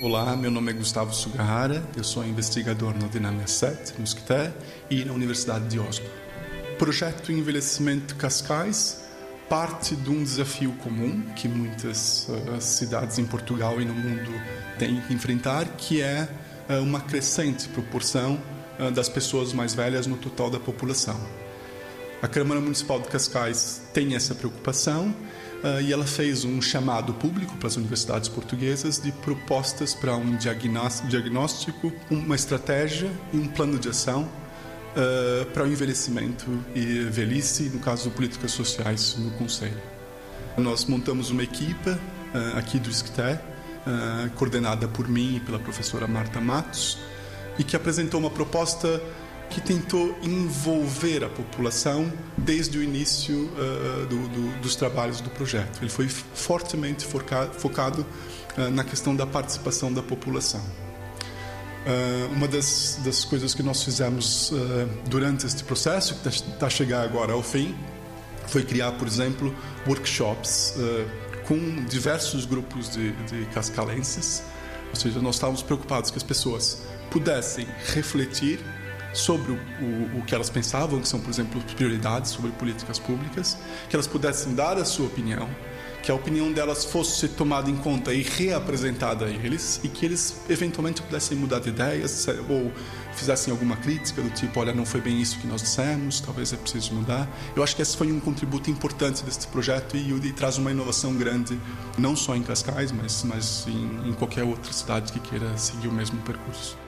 Olá, meu nome é Gustavo Sugahara, eu sou investigador na Dinâmica 7, no SCTE, e na Universidade de Oslo. O projeto Envelhecimento Cascais parte de um desafio comum que muitas uh, cidades em Portugal e no mundo têm que enfrentar, que é uh, uma crescente proporção uh, das pessoas mais velhas no total da população. A Câmara Municipal de Cascais tem essa preocupação uh, e ela fez um chamado público para as universidades portuguesas de propostas para um diagnóstico, uma estratégia e um plano de ação uh, para o envelhecimento e velhice, no caso, políticas sociais no Conselho. Nós montamos uma equipa uh, aqui do ISCTE, coordenada por mim e pela professora Marta Matos, e que apresentou uma proposta que tentou envolver a população desde o início uh, do, do, dos trabalhos do projeto. Ele foi fortemente focado, focado uh, na questão da participação da população. Uh, uma das, das, coisas que nós fizemos durante este processo, que está a chegar agora ao fim, foi criar, por exemplo, workshops com diversos grupos de, de cascalenses. Ou seja, nós estávamos preocupados que as pessoas pudessem refletir sobre o, o, o, que elas pensavam, que são, por exemplo, prioridades sobre políticas públicas, que elas pudessem dar a sua opinião, que a opinião delas fosse tomada em conta e reapresentada a eles, e que eles eventualmente pudessem mudar de ideias ou fizessem alguma crítica do tipo, olha, não foi bem isso que nós dissemos, talvez é preciso mudar. Eu acho que esse foi um contributo importante deste projeto e, e traz uma inovação grande, não só em Cascais, mas, mas em, em qualquer outra cidade que queira seguir o mesmo percurso.